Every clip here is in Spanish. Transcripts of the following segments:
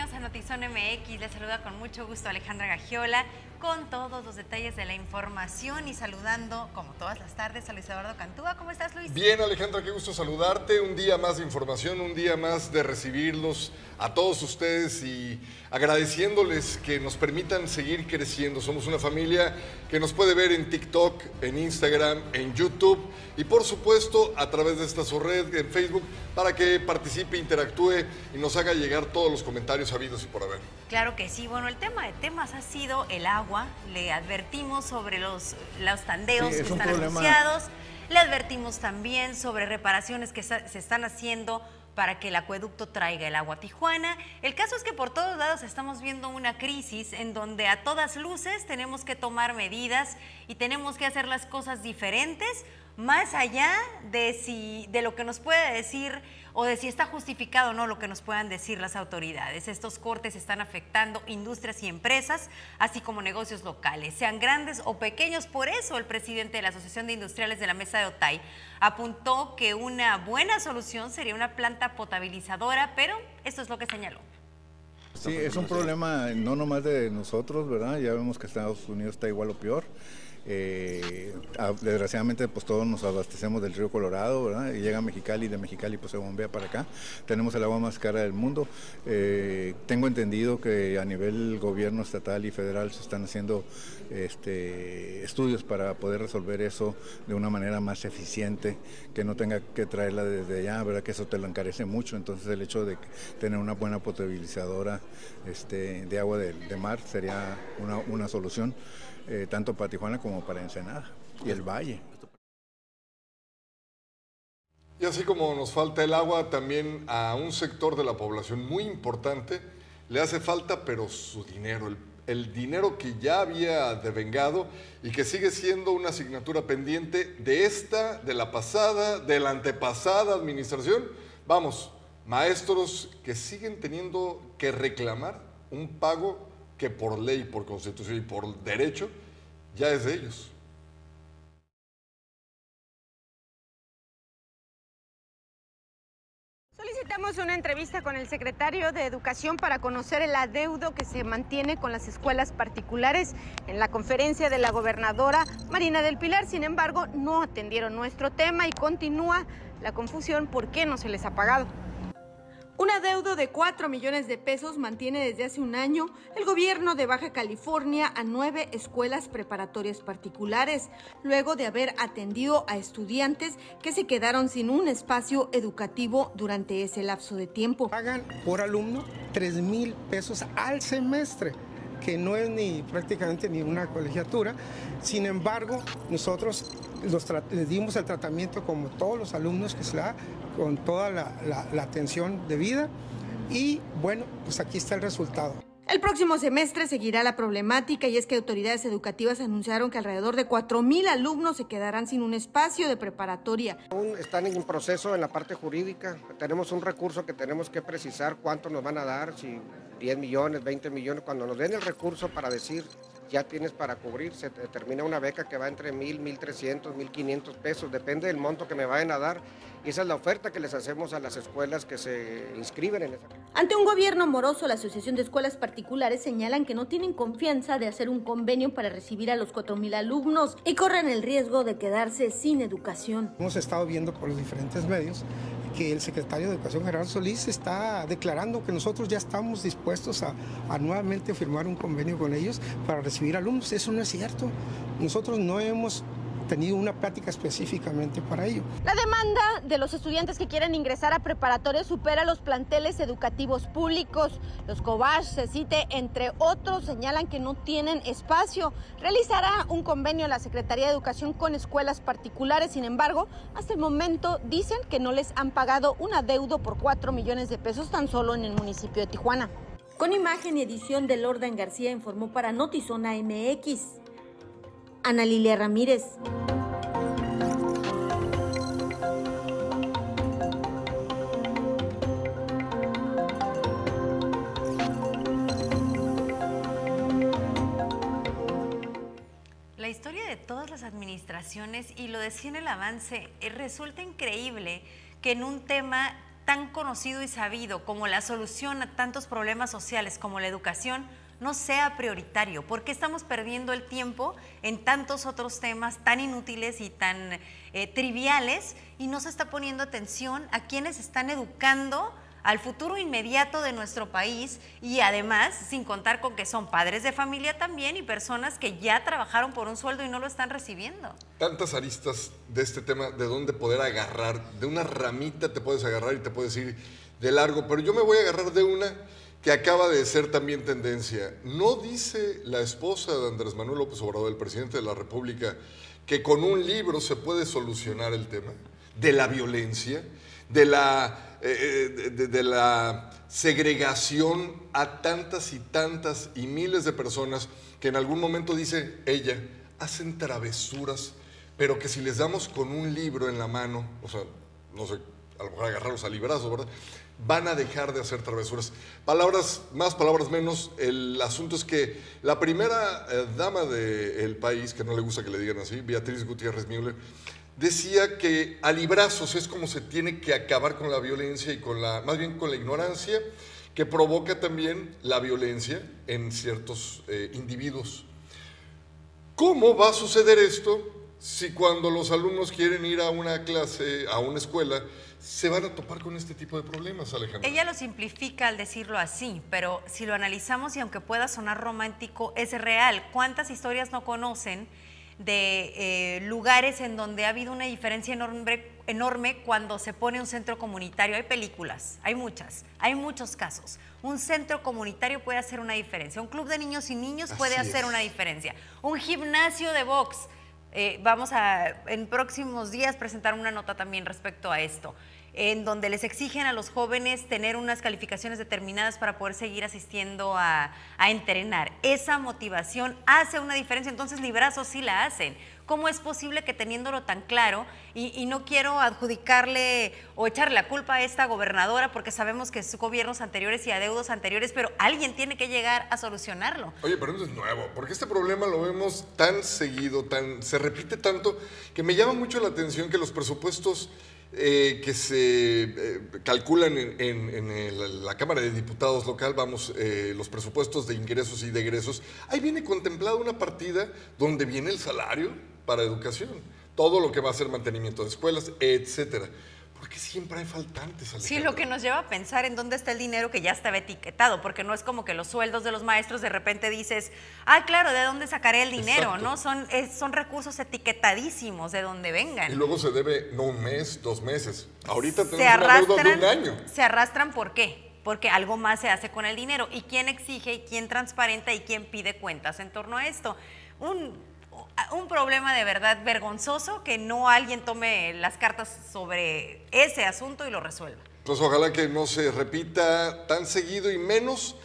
bienvenidos a Notizón MX. Les saluda con mucho gusto Alejandra Gagiola con todos los detalles de la información y saludando, como todas las tardes, a Luis Eduardo Cantúa. ¿Cómo estás, Luis? Bien, Alejandra, qué gusto saludarte. Un día más de información, un día más de recibirlos a todos ustedes y agradeciéndoles que nos permitan seguir creciendo. Somos una familia que nos puede ver en TikTok, en Instagram, en YouTube y por supuesto a través de esta red en Facebook para que participe, interactúe y nos haga llegar todos los comentarios habidos y por haber. Claro que sí. Bueno, el tema de temas ha sido el agua. Le advertimos sobre los, los tandeos que están anunciados. Le advertimos también sobre reparaciones que se están haciendo para que el acueducto traiga el agua a Tijuana. El caso es que por todos lados estamos viendo una crisis en donde a todas luces tenemos que tomar medidas y tenemos que hacer las cosas diferentes más allá de, si, de lo que nos puede decir o de si está justificado o no lo que nos puedan decir las autoridades. Estos cortes están afectando industrias y empresas, así como negocios locales, sean grandes o pequeños. Por eso el presidente de la Asociación de Industriales de la Mesa de Otay apuntó que una buena solución sería una planta potabilizadora, pero esto es lo que señaló. Sí, es un problema no nomás de nosotros, ¿verdad? Ya vemos que Estados Unidos está igual o peor. Eh, desgraciadamente pues todos nos abastecemos del río Colorado, ¿verdad? Y llega a Mexicali de Mexicali pues se bombea para acá. Tenemos el agua más cara del mundo. Eh, tengo entendido que a nivel gobierno estatal y federal se están haciendo este, estudios para poder resolver eso de una manera más eficiente, que no tenga que traerla desde allá, ¿verdad? Que eso te lo encarece mucho. Entonces el hecho de tener una buena potabilizadora este, de agua de, mar sería una, una solución. Eh, tanto para Tijuana como para Ensenada y el Valle. Y así como nos falta el agua, también a un sector de la población muy importante le hace falta, pero su dinero, el, el dinero que ya había devengado y que sigue siendo una asignatura pendiente de esta, de la pasada, de la antepasada administración. Vamos, maestros que siguen teniendo que reclamar un pago que por ley, por constitución y por derecho ya es de ellos. Solicitamos una entrevista con el secretario de Educación para conocer el adeudo que se mantiene con las escuelas particulares. En la conferencia de la gobernadora Marina del Pilar, sin embargo, no atendieron nuestro tema y continúa la confusión por qué no se les ha pagado. Un adeudo de 4 millones de pesos mantiene desde hace un año el gobierno de Baja California a nueve escuelas preparatorias particulares, luego de haber atendido a estudiantes que se quedaron sin un espacio educativo durante ese lapso de tiempo. Pagan por alumno 3 mil pesos al semestre que no es ni prácticamente ni una colegiatura. Sin embargo, nosotros les dimos el tratamiento como todos los alumnos que se da, con toda la atención debida y bueno, pues aquí está el resultado. El próximo semestre seguirá la problemática y es que autoridades educativas anunciaron que alrededor de 4.000 alumnos se quedarán sin un espacio de preparatoria. Aún están en proceso en la parte jurídica. Tenemos un recurso que tenemos que precisar cuánto nos van a dar, si 10 millones, 20 millones. Cuando nos den el recurso para decir ya tienes para cubrir, se determina una beca que va entre 1.000, 1.300, 1.500 pesos, depende del monto que me vayan a dar. Y esa es la oferta que les hacemos a las escuelas que se inscriben en esa. Ante un gobierno moroso, la Asociación de Escuelas Particulares señalan que no tienen confianza de hacer un convenio para recibir a los 4.000 alumnos y corren el riesgo de quedarse sin educación. Hemos estado viendo por los diferentes medios que el secretario de Educación Gerardo Solís está declarando que nosotros ya estamos dispuestos a, a nuevamente firmar un convenio con ellos para recibir alumnos. Eso no es cierto. Nosotros no hemos tenido una plática específicamente para ello. La demanda de los estudiantes que quieren ingresar a preparatoria supera los planteles educativos públicos. Los COBASH, CECITE, entre otros, señalan que no tienen espacio. Realizará un convenio la Secretaría de Educación con escuelas particulares. Sin embargo, hasta el momento dicen que no les han pagado un adeudo por 4 millones de pesos tan solo en el municipio de Tijuana. Con imagen y edición de Lordan García informó para Notizona MX. Ana Lilia Ramírez. Las administraciones, y lo decía en el avance, eh, resulta increíble que en un tema tan conocido y sabido como la solución a tantos problemas sociales como la educación no sea prioritario? ¿Por qué estamos perdiendo el tiempo en tantos otros temas tan inútiles y tan eh, triviales y no se está poniendo atención a quienes están educando al futuro inmediato de nuestro país y además sin contar con que son padres de familia también y personas que ya trabajaron por un sueldo y no lo están recibiendo. Tantas aristas de este tema, de dónde poder agarrar, de una ramita te puedes agarrar y te puedes ir de largo, pero yo me voy a agarrar de una que acaba de ser también tendencia. ¿No dice la esposa de Andrés Manuel López Obrador, el presidente de la República, que con un libro se puede solucionar el tema de la violencia, de la eh, eh, de, la segregación a tantas y tantas y miles de personas que en algún momento dice ella, hacen travesuras, pero que si les damos con un libro en la mano, o sea, no sé, a lo mejor agarrarlos al librazo, ¿verdad? Van a dejar de hacer travesuras. Palabras más, palabras menos. El asunto es que la primera eh, dama del país, que no le gusta que le digan así, Beatriz Gutiérrez Müller, decía que a librazos es como se tiene que acabar con la violencia y con la, más bien con la ignorancia que provoca también la violencia en ciertos eh, individuos. ¿Cómo va a suceder esto si cuando los alumnos quieren ir a una clase, a una escuela, se van a topar con este tipo de problemas, Alejandro? Ella lo simplifica al decirlo así, pero si lo analizamos y aunque pueda sonar romántico, es real. ¿Cuántas historias no conocen? De eh, lugares en donde ha habido una diferencia enorme, enorme cuando se pone un centro comunitario. Hay películas, hay muchas, hay muchos casos. Un centro comunitario puede hacer una diferencia. Un club de niños y niños puede hacer una diferencia. Un gimnasio de box. Eh, vamos a en próximos días presentar una nota también respecto a esto en donde les exigen a los jóvenes tener unas calificaciones determinadas para poder seguir asistiendo a, entrenar. Esa motivación hace una diferencia, entonces librazos sí la hacen. ¿Cómo es posible que teniéndolo tan claro, y, no quiero adjudicarle o echarle la culpa a esta gobernadora, porque sabemos que sus gobiernos anteriores y adeudos anteriores, pero alguien tiene que llegar a solucionarlo. Oye, pero eso es nuevo, porque este problema lo vemos tan seguido, tan, se repite tanto, que me llama mucho la atención que los presupuestos eh, que se eh, calculan en, la Cámara de Diputados local, vamos, eh, los presupuestos de ingresos y de egresos, ahí viene contemplada una partida donde viene el salario para educación, todo lo que va a ser mantenimiento de escuelas, etcétera. Porque siempre hay faltantes. Sí, lo que nos lleva a pensar en dónde está el dinero que ya estaba etiquetado, porque no es como que los sueldos de los maestros de repente dices, ah, claro, ¿de dónde sacaré el dinero? ¿No? Son, son recursos etiquetadísimos de donde vengan. Y luego se debe no un mes, dos meses. Ahorita tenemos se arrastran, de un año. Se arrastran, ¿por qué? Porque algo más se hace con el dinero. ¿Y quién exige y quién transparenta y quién pide cuentas en torno a esto? Un un problema de verdad vergonzoso que no alguien tome las cartas sobre ese asunto y lo resuelva. Pues ojalá que no se repita tan seguido y menos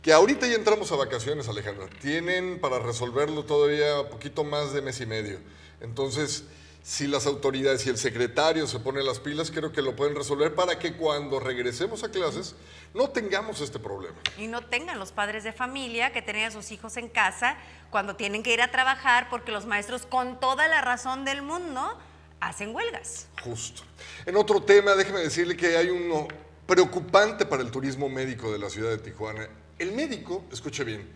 que ahorita ya entramos a vacaciones, Alejandra. Tienen para resolverlo todavía poquito más de mes y medio. Entonces, si las autoridades y el secretario se ponen las pilas, creo que lo pueden resolver para que cuando regresemos a clases no tengamos este problema. Y no tengan los padres de familia que tienen a sus hijos en casa cuando tienen que ir a trabajar porque los maestros con toda la razón del mundo hacen huelgas. Justo. En otro tema, déjeme decirle que hay uno preocupante para el turismo médico de la ciudad de Tijuana. El médico, escuche bien,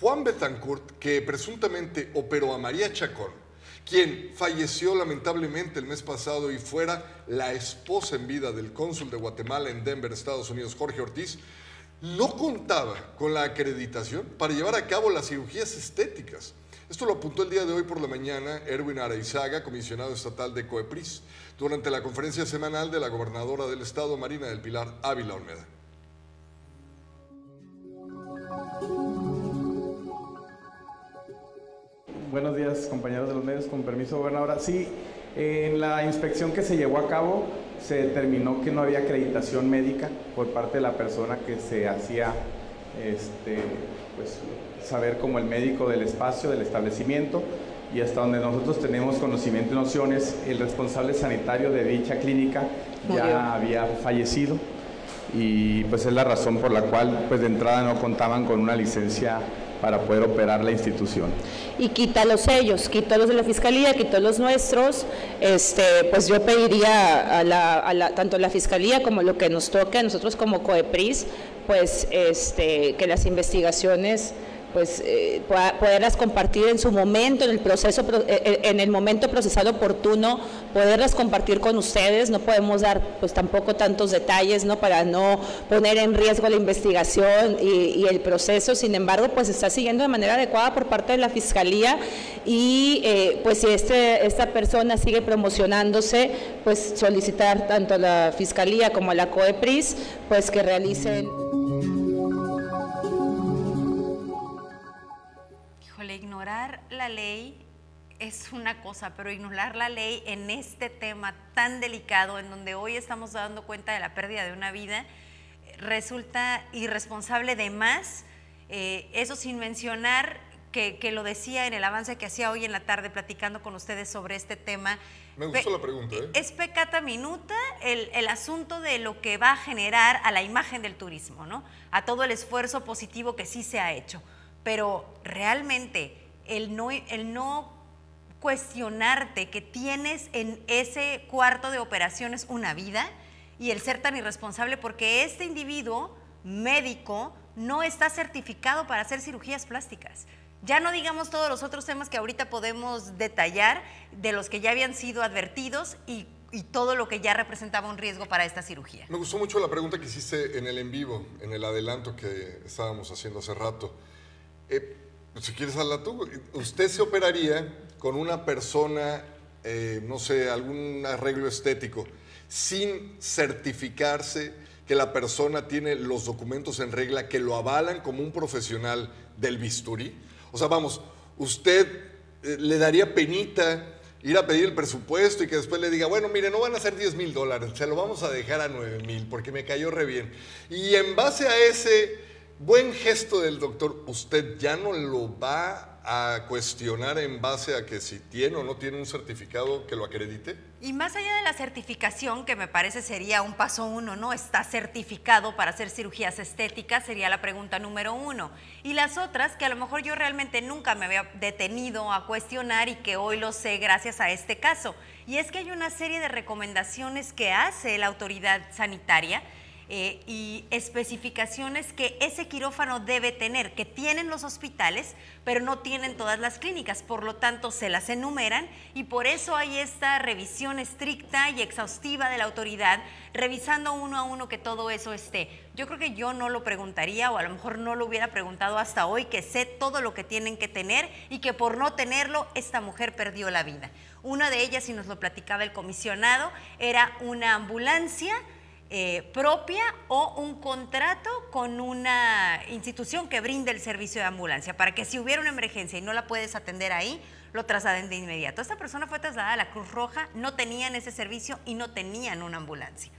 Juan Betancourt, que presuntamente operó a María Chacón, quien falleció lamentablemente el mes pasado y fuera la esposa en vida del cónsul de Guatemala en Denver, Estados Unidos, Jorge Ortiz, no contaba con la acreditación para llevar a cabo las cirugías estéticas. Esto lo apuntó el día de hoy por la mañana Erwin Araizaga, comisionado estatal de COEPRIS, durante la conferencia semanal de la gobernadora del estado, Marina del Pilar Ávila Olmeda. Buenos días, compañeros de los medios. Con permiso, gobernadora. Sí, en la inspección que se llevó a cabo se determinó que no había acreditación médica por parte de la persona que se hacía este, pues, saber como el médico del espacio, del establecimiento. Y hasta donde nosotros tenemos conocimiento y nociones, el responsable sanitario de dicha clínica ya había fallecido y pues es la razón por la cual pues de entrada no contaban con una licencia para poder operar la institución. Y quita los sellos, los de la Fiscalía, quitó los nuestros, este, pues yo pediría a la, a la, tanto la Fiscalía como lo que nos toque a nosotros como COEPRIS, pues este, que las investigaciones pues eh, poderlas compartir en su momento, en el proceso, eh, eh, en el momento procesado oportuno, poderlas compartir con ustedes. No podemos dar pues tampoco tantos detalles, ¿no? Para no poner en riesgo la investigación y, el proceso. Sin embargo, pues está siguiendo de manera adecuada por parte de la fiscalía y pues si este, esta persona sigue promocionándose, pues solicitar tanto a la fiscalía como a la COEPRIS, pues que realicen ley es una cosa, pero ignorar la ley en este tema tan delicado, en donde hoy estamos dando cuenta de la pérdida de una vida, resulta irresponsable de más. Eh, eso sin mencionar que, lo decía en el avance que hacía hoy en la tarde platicando con ustedes sobre este tema. Me gustó la pregunta. ¿eh? Es pecata minuta el, el, asunto de lo que va a generar a la imagen del turismo, ¿no? A todo el esfuerzo positivo que sí se ha hecho pero realmente el no, cuestionarte que tienes en ese cuarto de operaciones una vida y el ser tan irresponsable porque este individuo médico no está certificado para hacer cirugías plásticas. Ya no digamos todos los otros temas que ahorita podemos detallar de los que ya habían sido advertidos y, todo lo que ya representaba un riesgo para esta cirugía. Me gustó mucho la pregunta que hiciste en el en vivo, en el adelanto que estábamos haciendo hace rato. Eh, si quieres hablar tú, usted se operaría con una persona, eh, no sé, algún arreglo estético, sin certificarse que la persona tiene los documentos en regla que lo avalan como un profesional del bisturí. O sea, vamos, usted eh, le daría penita ir a pedir el presupuesto y que después le diga, bueno, mire, no van a ser 10 mil dólares, se lo vamos a dejar a 9 mil porque me cayó re bien. Y en base a ese buen gesto del doctor, usted ya no lo va a cuestionar en base a que si tiene o no tiene un certificado que lo acredite? Y más allá de la certificación, que me parece sería un paso uno, ¿no? Está certificado para hacer cirugías estéticas, sería la pregunta número uno. Y las otras, que a lo mejor yo realmente nunca me había detenido a cuestionar y que hoy lo sé gracias a este caso. Y es que hay una serie de recomendaciones que hace la autoridad sanitaria eh, y especificaciones que ese quirófano debe tener, que tienen los hospitales, pero no tienen todas las clínicas, por lo tanto se las enumeran y por eso hay esta revisión estricta y exhaustiva de la autoridad, revisando uno a uno que todo eso esté. Yo creo que yo no lo preguntaría o a lo mejor no lo hubiera preguntado hasta hoy, que sé todo lo que tienen que tener y que por no tenerlo esta mujer perdió la vida. Una de ellas, y nos lo platicaba el comisionado, era una ambulancia eh, propia o un contrato con una institución que brinde el servicio de ambulancia, para que si hubiera una emergencia y no la puedes atender ahí, lo trasladen de inmediato. Esta persona fue trasladada a la Cruz Roja, no tenían ese servicio y no tenían una ambulancia.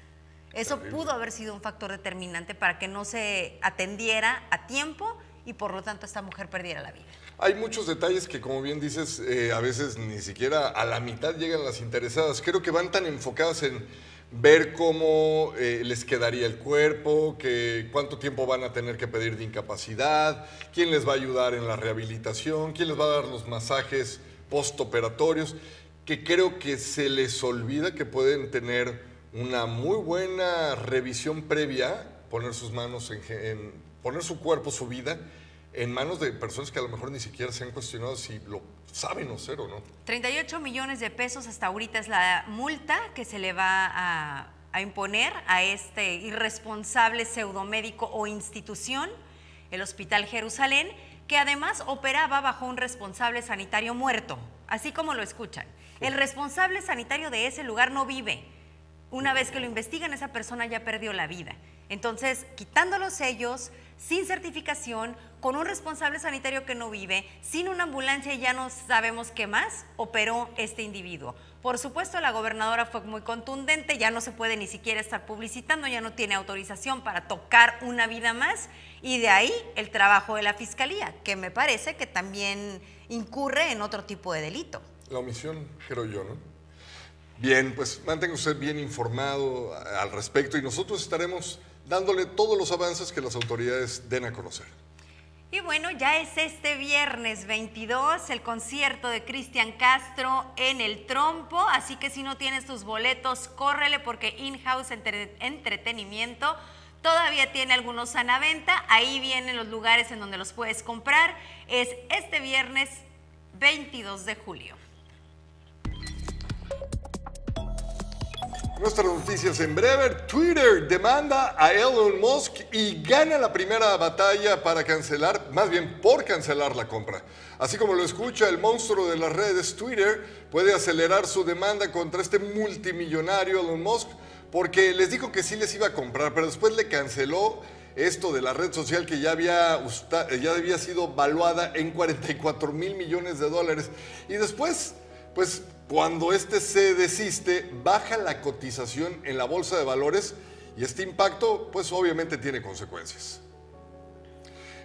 Eso pudo haber sido un factor determinante para que no se atendiera a tiempo y por lo tanto esta mujer perdiera la vida. Hay muchos detalles que, como bien dices, eh, a veces ni siquiera a la mitad llegan las interesadas. Creo que van tan enfocadas en ver cómo eh, les quedaría el cuerpo, que, cuánto tiempo van a tener que pedir de incapacidad, quién les va a ayudar en la rehabilitación, quién les va a dar los masajes postoperatorios, que creo que se les olvida que pueden tener una muy buena revisión previa, poner sus manos en poner su cuerpo, su vida en manos de personas que a lo mejor ni siquiera se han cuestionado si lo saben o cero, ¿no? 38 millones de pesos hasta ahorita es la multa que se le va a, a imponer a este irresponsable pseudomédico o institución, el Hospital Jerusalén, que además operaba bajo un responsable sanitario muerto, así como lo escuchan. El responsable sanitario de ese lugar no vive. Una vez que lo investigan, esa persona ya perdió la vida. Entonces, quitando los sellos, sin certificación, con un responsable sanitario que no vive, sin una ambulancia y ya no sabemos qué más, operó este individuo. Por supuesto, la gobernadora fue muy contundente, ya no se puede ni siquiera estar publicitando, ya no tiene autorización para tocar una vida más y de ahí el trabajo de la fiscalía, que me parece que también incurre en otro tipo de delito. La omisión, creo yo, ¿no? Bien, pues mantenga usted bien informado al respecto y nosotros estaremos dándole todos los avances que las autoridades den a conocer. Y bueno, ya es este viernes 22 el concierto de Cristian Castro en el Trompo, así que si no tienes tus boletos, córrele porque In-House Entretenimiento todavía tiene algunos a la venta. Ahí vienen los lugares en donde los puedes comprar. Es este viernes 22 de julio. Nuestras noticias en breve. Twitter demanda a Elon Musk y gana la primera batalla para cancelar, más bien por cancelar la compra. Así como lo escucha, el monstruo de las redes Twitter puede acelerar su demanda contra este multimillonario Elon Musk porque les dijo que sí les iba a comprar, pero después le canceló esto de la red social que ya había, ya había sido valuada en 44 mil millones de dólares. Y después, pues cuando este se desiste, baja la cotización en la bolsa de valores y este impacto pues obviamente tiene consecuencias.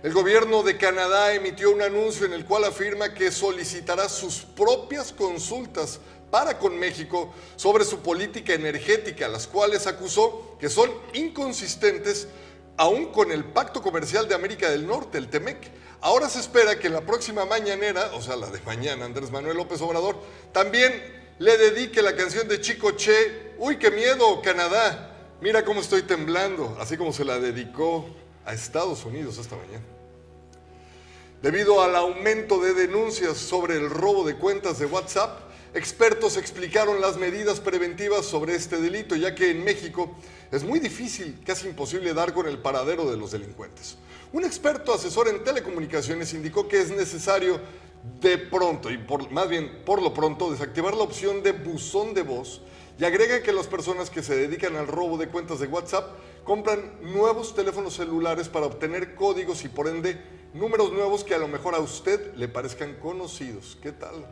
El gobierno de Canadá emitió un anuncio en el cual afirma que solicitará sus propias consultas para con México sobre su política energética, las cuales acusó que son inconsistentes aún con el Pacto Comercial de América del Norte, el TEMEC. Ahora se espera que en la próxima mañanera, o sea, la de mañana, Andrés Manuel López Obrador, también le dedique la canción de Chico Che, Uy, qué miedo, Canadá, mira cómo estoy temblando, así como se la dedicó a Estados Unidos esta mañana. Debido al aumento de denuncias sobre el robo de cuentas de WhatsApp, expertos explicaron las medidas preventivas sobre este delito, ya que en México es muy difícil, casi imposible dar con el paradero de los delincuentes. Un experto asesor en telecomunicaciones indicó que es necesario de pronto, y más bien por lo pronto, desactivar la opción de buzón de voz y agrega que las personas que se dedican al robo de cuentas de WhatsApp compran nuevos teléfonos celulares para obtener códigos y por ende números nuevos que a lo mejor a usted le parezcan conocidos. ¿Qué tal?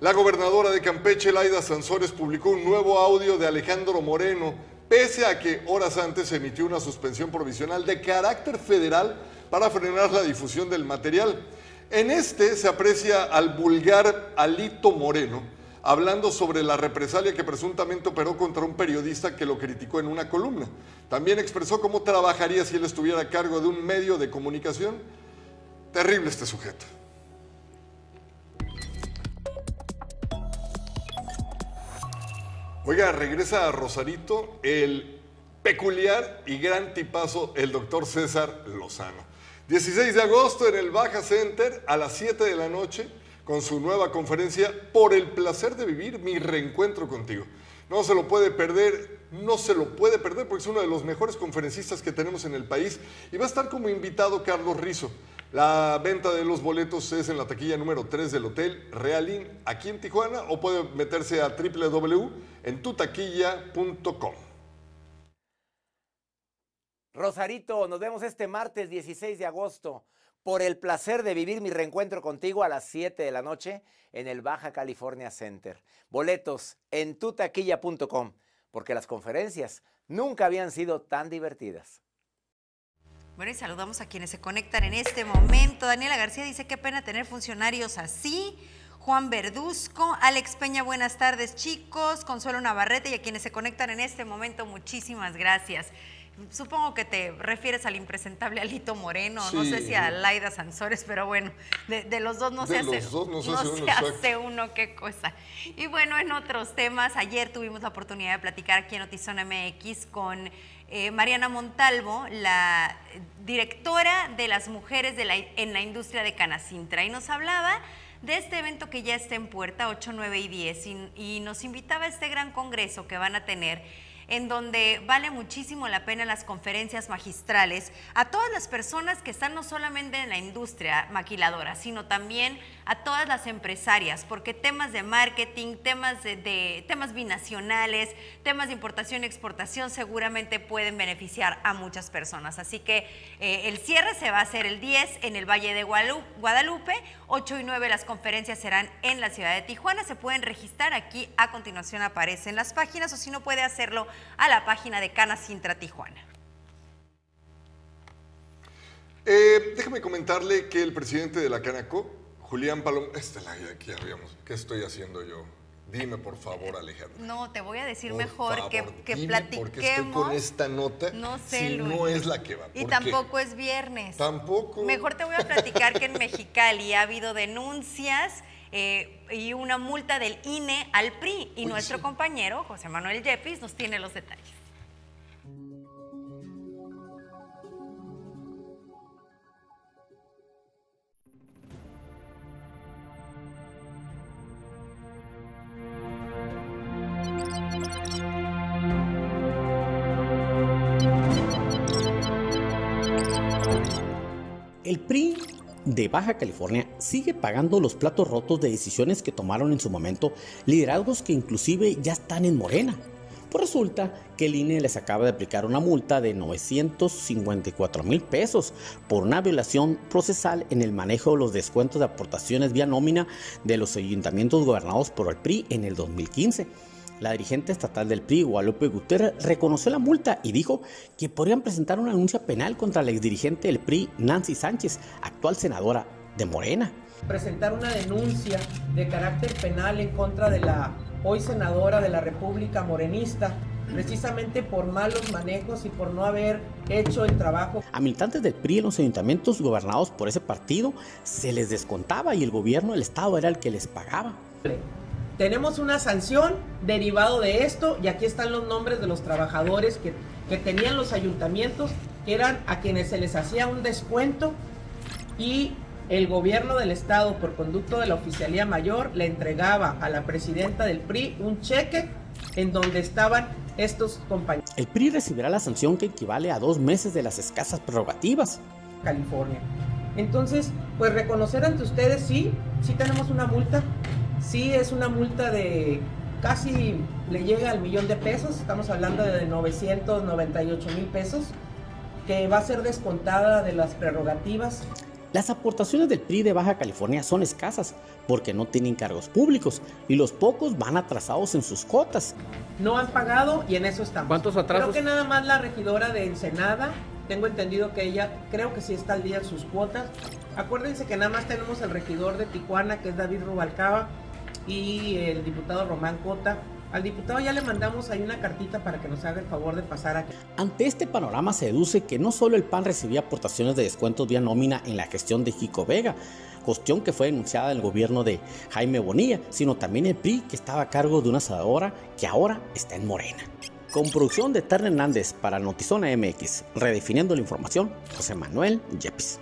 La gobernadora de Campeche, Laida Sansores, publicó un nuevo audio de Alejandro Moreno, pese a que horas antes emitió una suspensión provisional de carácter federal para frenar la difusión del material. En este se aprecia al vulgar Alito Moreno, hablando sobre la represalia que presuntamente operó contra un periodista que lo criticó en una columna. También expresó cómo trabajaría si él estuviera a cargo de un medio de comunicación. Terrible este sujeto. Oiga, regresa a Rosarito el peculiar y gran tipazo, el doctor César Lozano. 16 de agosto en el Baja Center a las 7 de la noche con su nueva conferencia Por el placer de vivir mi reencuentro contigo. No se lo puede perder, no se lo puede perder porque es uno de los mejores conferencistas que tenemos en el país y va a estar como invitado Carlos Rizo. La venta de los boletos es en la taquilla número 3 del Hotel Realin aquí en Tijuana o puede meterse a www.entutaquilla.com. Rosarito, nos vemos este martes 16 de agosto por el placer de vivir mi reencuentro contigo a las 7 de la noche en el Baja California Center. Boletos en tutaquilla.com, porque las conferencias nunca habían sido tan divertidas. Bueno, y saludamos a quienes se conectan en este momento. Daniela García dice, qué pena tener funcionarios así. Juan Verduzco, Alex Peña, buenas tardes chicos. Consuelo Navarrete y a quienes se conectan en este momento, muchísimas gracias. Supongo que te refieres al impresentable Alito Moreno, no sé si a Laida Sansores, pero bueno, de, los dos no se, hace, no se hace uno, qué cosa. Y bueno, en otros temas, ayer tuvimos la oportunidad de platicar aquí en Notizón MX con eh, Mariana Montalvo, la directora de las mujeres en la industria de Canacintra, y nos hablaba de este evento que ya está en puerta, 8, 9 y 10, y nos invitaba a este gran congreso que van a tener en donde vale muchísimo la pena las conferencias magistrales a todas las personas que están no solamente en la industria maquiladora, sino también a todas las empresarias, porque temas de marketing, temas de, temas binacionales, temas de importación y exportación seguramente pueden beneficiar a muchas personas. Así que eh, el cierre se va a hacer el 10 en el Valle de Guadalupe, 8 y 9 las conferencias serán en la ciudad de Tijuana. Se pueden registrar aquí, a continuación aparecen las páginas o si no puede hacerlo a la página de Cana Sintra Tijuana. Eh, déjame comentarle que el presidente de la Canaco, Julián Palom, esta es la que habíamos, ¿qué estoy haciendo yo? Dime, por favor, Alejandra. No, te voy a decir mejor que, que dime platiquemos. Porque estoy con esta nota. No sé, si Luis. no es la que va. Y tampoco es viernes. Tampoco. Mejor te voy a platicar que en Mexicali ha habido denuncias eh, y una multa del INE al PRI. Y nuestro compañero, José Manuel Yepis, nos tiene los detalles. De Baja California sigue pagando los platos rotos de decisiones que tomaron en su momento liderazgos que inclusive ya están en Morena. Pues resulta que el INE les acaba de aplicar una multa de 954 mil pesos por una violación procesal en el manejo de los descuentos de aportaciones vía nómina de los ayuntamientos gobernados por el PRI en el 2015. La dirigente estatal del PRI, Guadalupe Guterres, reconoció la multa y dijo que podrían presentar una denuncia penal contra la exdirigente del PRI, Nancy Sánchez, actual senadora de Morena. Presentar una denuncia de carácter penal en contra de la hoy senadora de la República Morenista, precisamente por malos manejos y por no haber hecho el trabajo. A militantes del PRI en los ayuntamientos gobernados por ese partido se les descontaba y el gobierno del estado era el que les pagaba. Tenemos una sanción derivado de esto y aquí están los nombres de los trabajadores que, que tenían los ayuntamientos, que eran a quienes se les hacía un descuento y el gobierno del estado por conducto de la oficialía mayor le entregaba a la presidenta del PRI un cheque en donde estaban estos compañeros. El PRI recibirá la sanción que equivale a dos meses de las escasas prerrogativas. California. Entonces, pues reconocer ante ustedes, sí, sí tenemos una multa, sí es una multa de casi le llega al millón de pesos, estamos hablando de 998 mil pesos, que va a ser descontada de las prerrogativas. Las aportaciones del PRI de Baja California son escasas porque no tienen cargos públicos y los pocos van atrasados en sus cuotas. No han pagado y en eso estamos. ¿Cuántos atrasos? Creo que nada más la regidora de Ensenada, tengo entendido que ella creo que sí está al día en sus cuotas. Acuérdense que nada más tenemos el regidor de Tijuana, que es David Rubalcaba, y el diputado Román Cota. Al diputado ya le mandamos ahí una cartita para que nos haga el favor de pasar aquí. Ante este panorama se deduce que no solo el PAN recibía aportaciones de descuentos vía nómina en la gestión de Jico Vega, cuestión que fue denunciada en el gobierno de Jaime Bonilla, sino también el PRI que estaba a cargo de una asadora que ahora está en Morena. Con producción de Terra Hernández para Notizona MX, redefiniendo la información, José Manuel Yepis.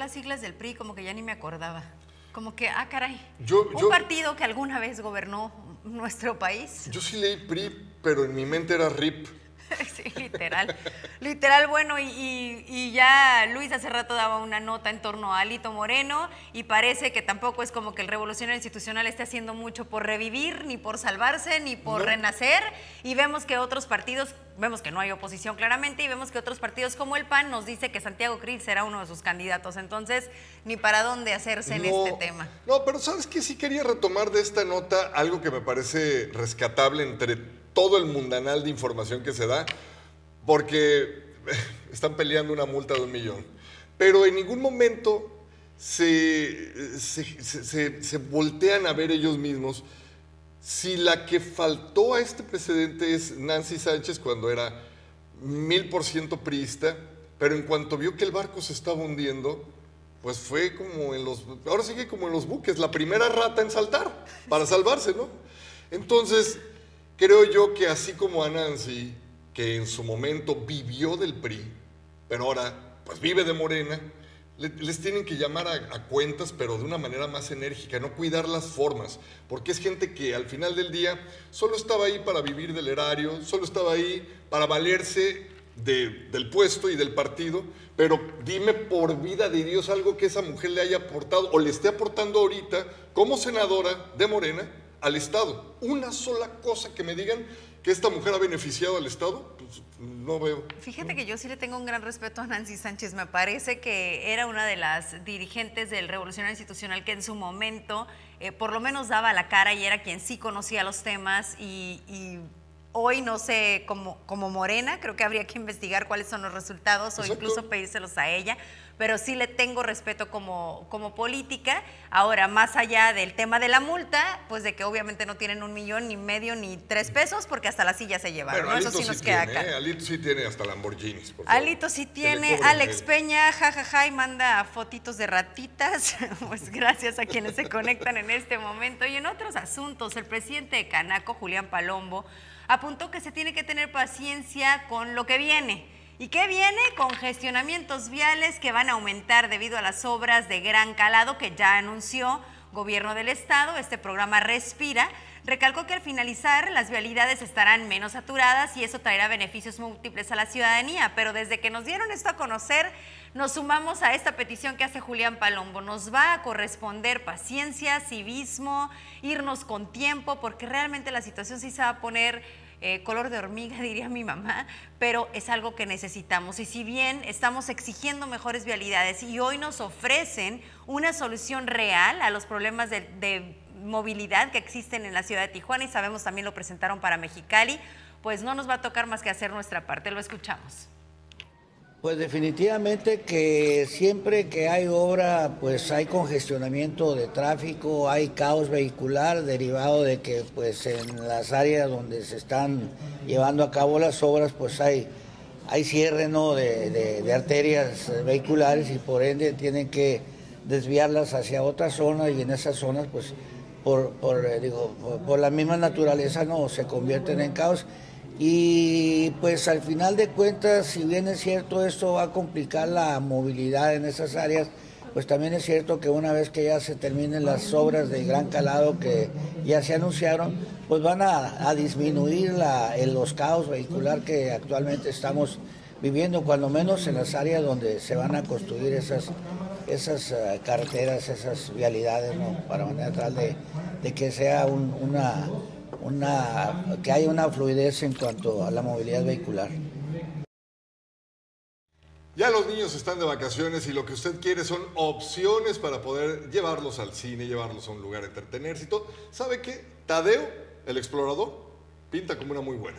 Las siglas del PRI como que ya ni me acordaba. Como que, ah, caray. Yo- un yo- partido que alguna vez gobernó nuestro país. Yo sí leí PRI, pero en mi mente era RIP. Sí, literal. literal, bueno, y, y- y ya Luis hace rato daba una nota en torno a Alito Moreno y parece que tampoco es como que el revolucionario institucional esté haciendo mucho por revivir, ni por salvarse, ni por renacer. Y vemos que otros partidos, vemos que no hay oposición claramente, y vemos que otros partidos como el PAN nos dice que Santiago Krill será uno de sus candidatos. Entonces, ni para dónde hacerse en este tema. No, pero ¿sabes qué? Sí quería retomar de esta nota algo que me parece rescatable entre todo el mundanal de información que se da, porque están peleando una multa de un millón. Pero en ningún momento se, se, se- se- voltean a ver ellos mismos si la que faltó a este precedente es Nancy Sánchez cuando era mil por ciento priista, pero en cuanto vio que el barco se estaba hundiendo, pues fue como en los, ahora sigue como en los buques, la primera rata en saltar para salvarse, ¿no? Entonces, creo yo que así como a Nancy, que en su momento vivió del PRI, pero ahora pues vive de Morena, le- les tienen que llamar a, cuentas, pero de una manera más enérgica, no cuidar las formas, porque es gente que al final del día solo estaba ahí para vivir del erario, solo estaba ahí para valerse de- del puesto y del partido, pero dime por vida de Dios algo que esa mujer le haya aportado o le esté aportando ahorita como senadora de Morena al Estado. Una sola cosa que me digan que esta mujer ha beneficiado al Estado, pues no veo. Fíjate que yo sí le tengo un gran respeto a Nancy Sánchez. Me parece que era una de las dirigentes del Revolucionario Institucional que en su momento eh, por lo menos daba la cara y era quien sí conocía los temas y, hoy no sé, como, como Morena, creo que habría que investigar cuáles son los resultados o incluso pedírselos a ella pero sí le tengo respeto como, como política. Ahora, más allá del tema de la multa, pues de que obviamente no tienen un millón, ni medio, ni tres pesos, porque hasta la silla se llevaron. Eso sí, nos queda acá. ¿eh? Alito sí tiene hasta Lamborghinis. Alito sí tiene. Alex Peña, jajaja, ja, ja, y manda fotitos de ratitas. pues gracias a quienes se conectan en este momento. Y en otros asuntos, el presidente de Canaco, Julián Palombo, apuntó que se tiene que tener paciencia con lo que viene ¿Y qué viene? Congestionamientos viales que van a aumentar debido a las obras de gran calado que ya anunció Gobierno del Estado. Este programa Respira. Recalcó que al finalizar las vialidades estarán menos saturadas y eso traerá beneficios múltiples a la ciudadanía. Pero desde que nos dieron esto a conocer, nos sumamos a esta petición que hace Julián Palombo. Nos va a corresponder paciencia, civismo, irnos con tiempo, porque realmente la situación sí se va a poner eh, color de hormiga, diría mi mamá, pero es algo que necesitamos. Y si bien estamos exigiendo mejores vialidades y hoy nos ofrecen una solución real a los problemas de, de movilidad que existen en la ciudad de Tijuana y sabemos también lo presentaron para Mexicali, pues no nos va a tocar más que hacer nuestra parte. Lo escuchamos. Pues definitivamente que siempre que hay obra, pues hay congestionamiento de tráfico, hay caos vehicular derivado de que pues en las áreas donde se están llevando a cabo las obras, pues hay, hay cierre de, arterias vehiculares y por ende tienen que desviarlas hacia otras zonas y en esas zonas pues por, por, digo, por la misma naturaleza no se convierten en caos y pues al final de cuentas, si bien es cierto esto va a complicar la movilidad en esas áreas, pues también es cierto que una vez que ya se terminen las obras de gran calado que ya se anunciaron, pues van a, disminuir la, los caos vehicular que actualmente estamos viviendo, cuando menos en las áreas donde se van a construir esas, esas eh, carreteras, esas vialidades, para manera tal de, que sea una una, que haya una fluidez en cuanto a la movilidad vehicular. Ya los niños están de vacaciones y lo que usted quiere son opciones para poder llevarlos al cine, llevarlos a un lugar entretenerse y todo. ¿Sabe qué? Tadeo, el explorador, pinta como una muy buena.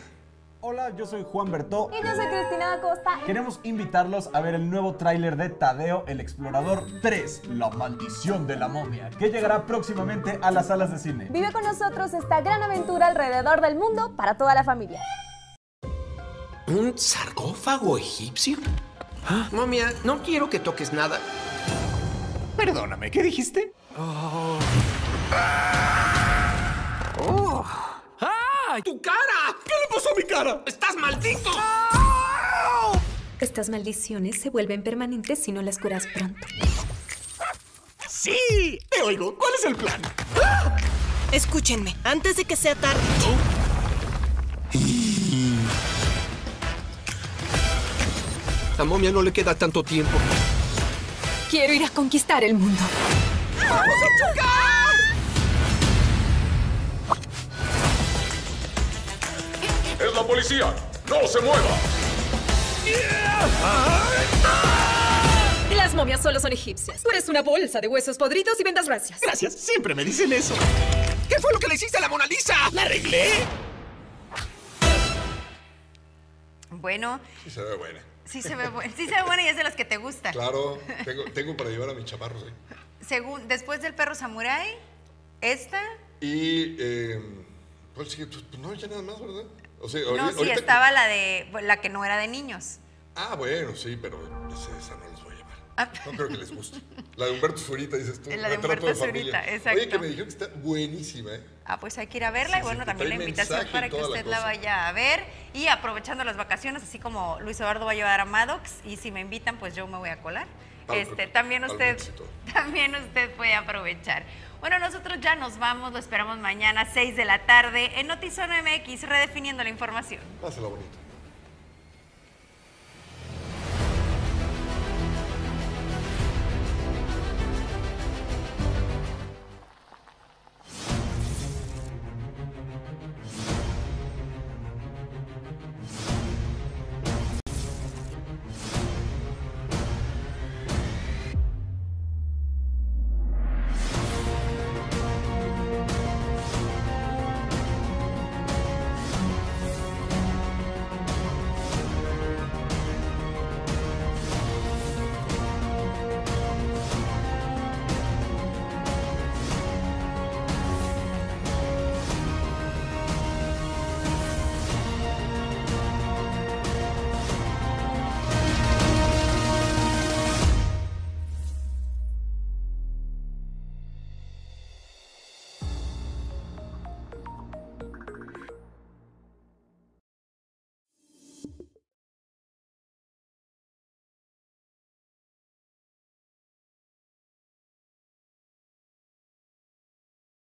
Hola, yo soy Juan Bertó. Y yo soy Cristina Acosta. Queremos invitarlos a ver el nuevo tráiler de Tadeo, el Explorador 3, La Maldición de la Momia, que llegará próximamente a las salas de cine. Vive con nosotros esta gran aventura alrededor del mundo para toda la familia. ¿Un sarcófago egipcio? ¿Ah? Momia, no quiero que toques nada. Perdóname, ¿qué dijiste? Oh. oh. ¡Tu cara! ¿Qué le pasó a mi cara? ¡Estás maldito! Estas maldiciones se vuelven permanentes si no las curas pronto. ¡Sí! Te oigo. ¿Cuál es el plan? Escúchenme, antes de que sea tarde. A momia no le queda tanto tiempo. Quiero ir a conquistar el mundo. ¡Vamos a chocar! ¡Es la policía! ¡No se mueva! Las momias solo son egipcias. Tú eres una bolsa de huesos podridos y vendas racias. Gracias, siempre me dicen eso. ¿Qué fue lo que le hiciste a la Mona Lisa? ¿La arreglé? Bueno. Sí se ve buena. Sí se ve, buena. sí se ve buena y es de las que te gusta. Claro, tengo, tengo para llevar a mis chaparros ahí. Según, después del perro samurai, esta. Y. Eh, pues, pues no, ya nada más, ¿verdad? No, sí, estaba la de la que no era de niños. Ah, bueno, sí, pero esa no les voy a llevar. Ah. No creo que les guste. La de Humberto Zurita, dices tú. La de Humberto Zurita, exacto. Oye, que me dijeron que está buenísima, ¿eh? Ah, pues hay que ir a verla y bueno, también la invitación para que usted la, vaya a ver y aprovechando las vacaciones, así como Luis Eduardo va a llevar a Maddox y si me invitan, pues yo me voy a colar. este, también usted, también usted puede aprovechar. Bueno, nosotros ya nos vamos, lo esperamos mañana, 6 de la tarde, en Notizona MX, redefiniendo la información. Pásala bonito.